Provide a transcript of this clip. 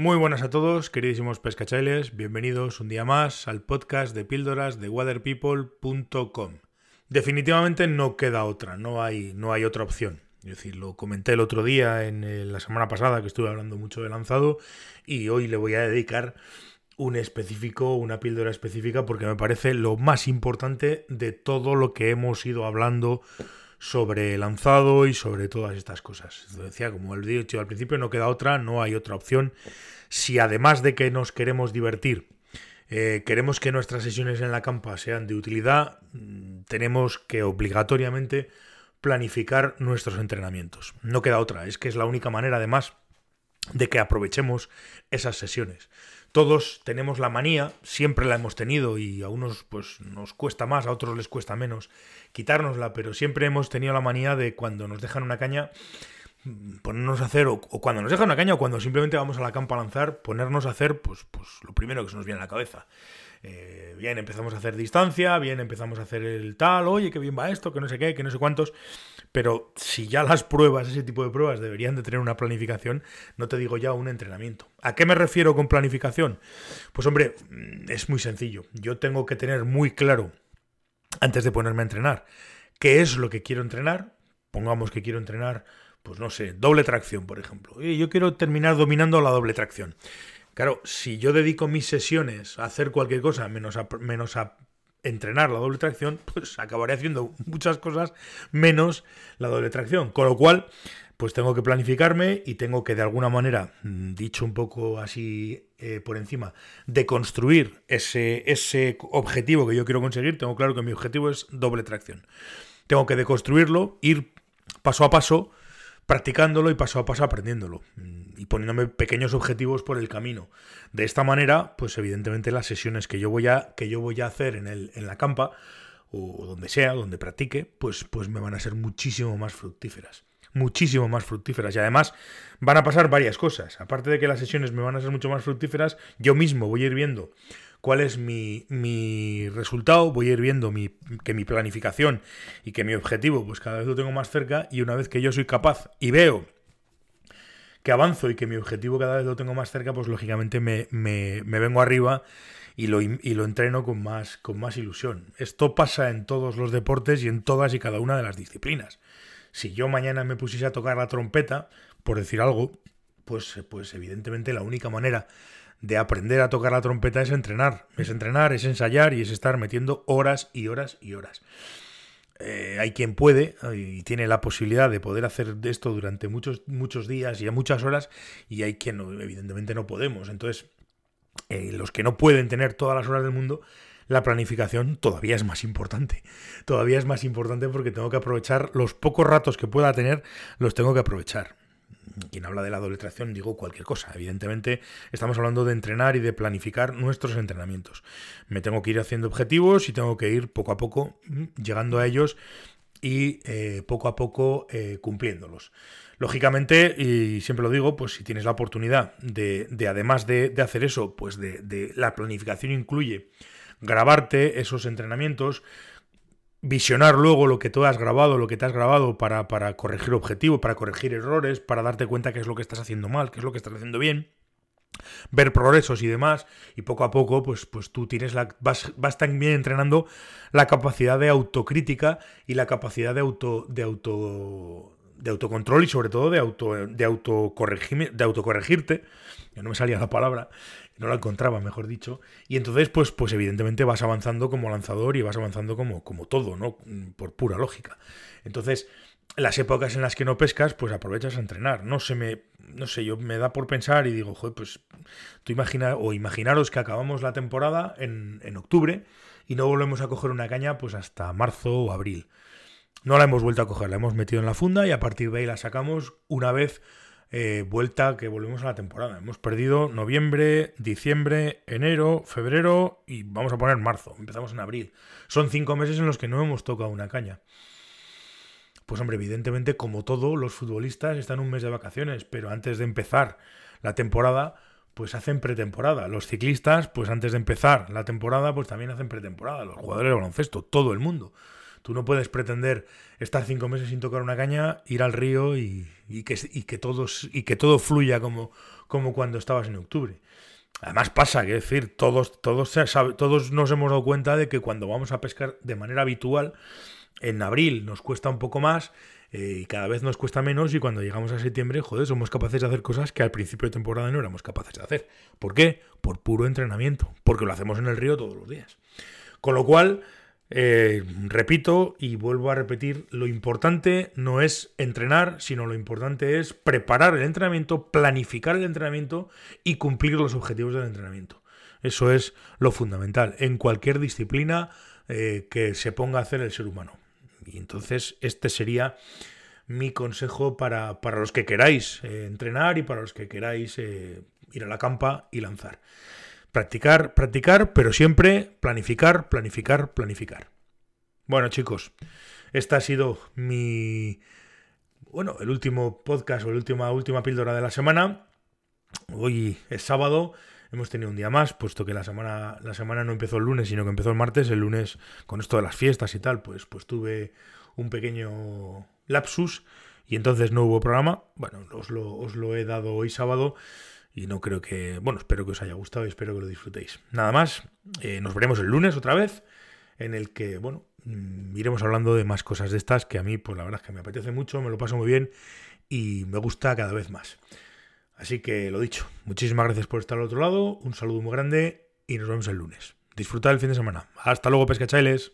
Muy buenas a todos, queridísimos pescachailes. Bienvenidos un día más al podcast de píldoras de waterpeople.com. Definitivamente no queda otra, no hay, no hay otra opción. Es decir, lo comenté el otro día, en la semana pasada, que estuve hablando mucho de lanzado, y hoy le voy a dedicar un específico, una píldora específica, porque me parece lo más importante de todo lo que hemos ido hablando sobre lanzado y sobre todas estas cosas. Decía, como he dicho al principio, no queda otra, no hay otra opción. Si además de que nos queremos divertir, eh, queremos que nuestras sesiones en la campa sean de utilidad, mm, tenemos que obligatoriamente planificar nuestros entrenamientos. No queda otra, es que es la única manera además de que aprovechemos esas sesiones. Todos tenemos la manía, siempre la hemos tenido y a unos pues nos cuesta más, a otros les cuesta menos quitárnosla, pero siempre hemos tenido la manía de cuando nos dejan una caña ponernos a hacer, o, cuando nos dejan una caña, o cuando simplemente vamos a la campa a lanzar, ponernos a hacer pues, pues lo primero que se nos viene a la cabeza. Eh, bien, empezamos a hacer distancia, bien, empezamos a hacer el tal, oye, qué bien va esto, que no sé qué, que no sé cuántos. Pero si ya las pruebas, ese tipo de pruebas, deberían de tener una planificación, no te digo ya un entrenamiento. ¿A qué me refiero con planificación? Pues hombre, mm, es muy sencillo. Yo tengo que tener muy claro, antes de ponerme a entrenar, qué es lo que quiero entrenar. Pongamos que quiero entrenar, pues no sé, doble tracción, por ejemplo. Yo quiero terminar dominando la doble tracción. Claro, si yo dedico mis sesiones a hacer cualquier cosa menos a, menos a entrenar la doble tracción, pues acabaré haciendo muchas cosas menos la doble tracción. Con lo cual, pues tengo que planificarme y tengo que de alguna manera, mm, dicho un poco así eh, por encima, deconstruir ese, ese objetivo que yo quiero conseguir. Tengo claro que mi objetivo es doble tracción. Tengo que deconstruirlo, ir paso a paso practicándolo y paso a paso aprendiéndolo mm, y poniéndome pequeños objetivos por el camino. De esta manera, pues evidentemente las sesiones que yo voy a, que yo voy a hacer en, el, en la campa o donde sea, donde practique, pues, pues me van a ser muchísimo más fructíferas. Muchísimo más fructíferas. Y además van a pasar varias cosas. Aparte de que las sesiones me van a ser mucho más fructíferas, yo mismo voy a ir viendo cuál es mi, mi resultado, voy a ir viendo mi, que mi planificación y que mi objetivo, pues cada vez lo tengo más cerca y una vez que yo soy capaz y veo que avanzo y que mi objetivo cada vez lo tengo más cerca, pues lógicamente me, me, me vengo arriba y lo, y lo, entreno con más, con más ilusión. Esto pasa en todos los deportes y en todas y cada una de las disciplinas. Si yo mañana me pusiese a tocar la trompeta, por decir algo, pues, pues evidentemente la única manera de aprender a tocar la trompeta es entrenar. Es entrenar, es ensayar y es estar metiendo horas y horas y horas. Eh, hay quien puede y tiene la posibilidad de poder hacer esto durante muchos, muchos días y a muchas horas y hay quien evidentemente no podemos. Entonces, eh, los que no pueden tener todas las horas del mundo, la planificación todavía es más importante. Todavía es más importante porque tengo que aprovechar los pocos ratos que pueda tener, los tengo que aprovechar quien habla de la doble tracción, digo cualquier cosa. Evidentemente, estamos hablando de entrenar y de planificar nuestros entrenamientos. Me tengo que ir haciendo objetivos y tengo que ir poco a poco mm, llegando a ellos y eh, poco a poco eh, cumpliéndolos. Lógicamente, y siempre lo digo, pues si tienes la oportunidad de, además de, hacer eso, pues de la planificación incluye grabarte esos entrenamientos, visionar luego lo que tú has grabado, lo que te has grabado para, para corregir objetivos, para corregir errores, para darte cuenta qué es lo que estás haciendo mal, qué es lo que estás haciendo bien ver progresos y demás y poco a poco pues, pues tú tienes la vas, vas también entrenando la capacidad de autocrítica y la capacidad de auto de auto de autocontrol y sobre todo de auto de de autocorregirte ya no me salía la palabra no la encontraba, mejor dicho. Y entonces, pues, pues evidentemente vas avanzando como lanzador y vas avanzando como, como todo, ¿no? Por pura lógica. Entonces, las épocas en las que no pescas, pues aprovechas a entrenar. No se me, no sé, yo me da por pensar y digo, joder, pues tú imagina, o imaginaros que acabamos la temporada en, en octubre y no volvemos a coger una caña pues hasta marzo o abril. No la hemos vuelto a coger, la hemos metido en la funda y a partir de ahí la sacamos una vez eh, vuelta que volvemos a la temporada. Hemos perdido noviembre, diciembre, enero, febrero y vamos a poner marzo. Empezamos en abril. Son cinco meses en los que no hemos tocado una caña. Pues hombre, evidentemente, como todo, los futbolistas están un mes de vacaciones, pero antes de empezar la temporada, pues hacen pretemporada. Los ciclistas, pues antes de empezar la temporada, pues también hacen pretemporada. Los jugadores de baloncesto, todo el mundo. Tú no puedes pretender estar cinco meses sin tocar una caña, ir al río y, que, todos, y que todo fluya como, como cuando estabas en octubre. Además pasa, que decir, todos, todos, todos nos hemos dado cuenta de que cuando vamos a pescar de manera habitual, en abril nos cuesta un poco más eh, y cada vez nos cuesta menos y cuando llegamos a septiembre, joder, somos capaces de hacer cosas que al principio de temporada no éramos capaces de hacer. ¿Por qué? Por puro entrenamiento, porque lo hacemos en el río todos los días. Con lo cual, eh, repito y vuelvo a repetir, lo importante no es entrenar, sino lo importante es preparar el entrenamiento, planificar el entrenamiento y cumplir los objetivos del entrenamiento. Eso es lo fundamental en cualquier disciplina eh, que se ponga a hacer el ser humano. Y entonces este sería mi consejo para, los que queráis eh, entrenar y para los que queráis ir a la campa y lanzar. Practicar, practicar, pero siempre planificar, planificar, planificar. Bueno, chicos, esta ha sido mi. Bueno, el último podcast o la última, última píldora de la semana. Hoy es sábado. Hemos tenido un día más, puesto que la semana, la semana no empezó el lunes, sino que empezó el martes. El lunes, con esto de las fiestas y tal, pues, pues tuve un pequeño lapsus y entonces no hubo programa. Bueno, os lo, os lo he dado hoy sábado y no creo que, bueno, espero que os haya gustado y espero que lo disfrutéis. Nada más, eh, nos veremos el lunes otra vez, en el que, bueno, mm, iremos hablando de más cosas de estas que a mí, pues la verdad es que me apetece mucho, me lo paso muy bien y me gusta cada vez más. Así que lo dicho, muchísimas gracias por estar al otro lado, un saludo muy grande y nos vemos el lunes. Disfrutad el fin de semana. Hasta luego, pescachailes.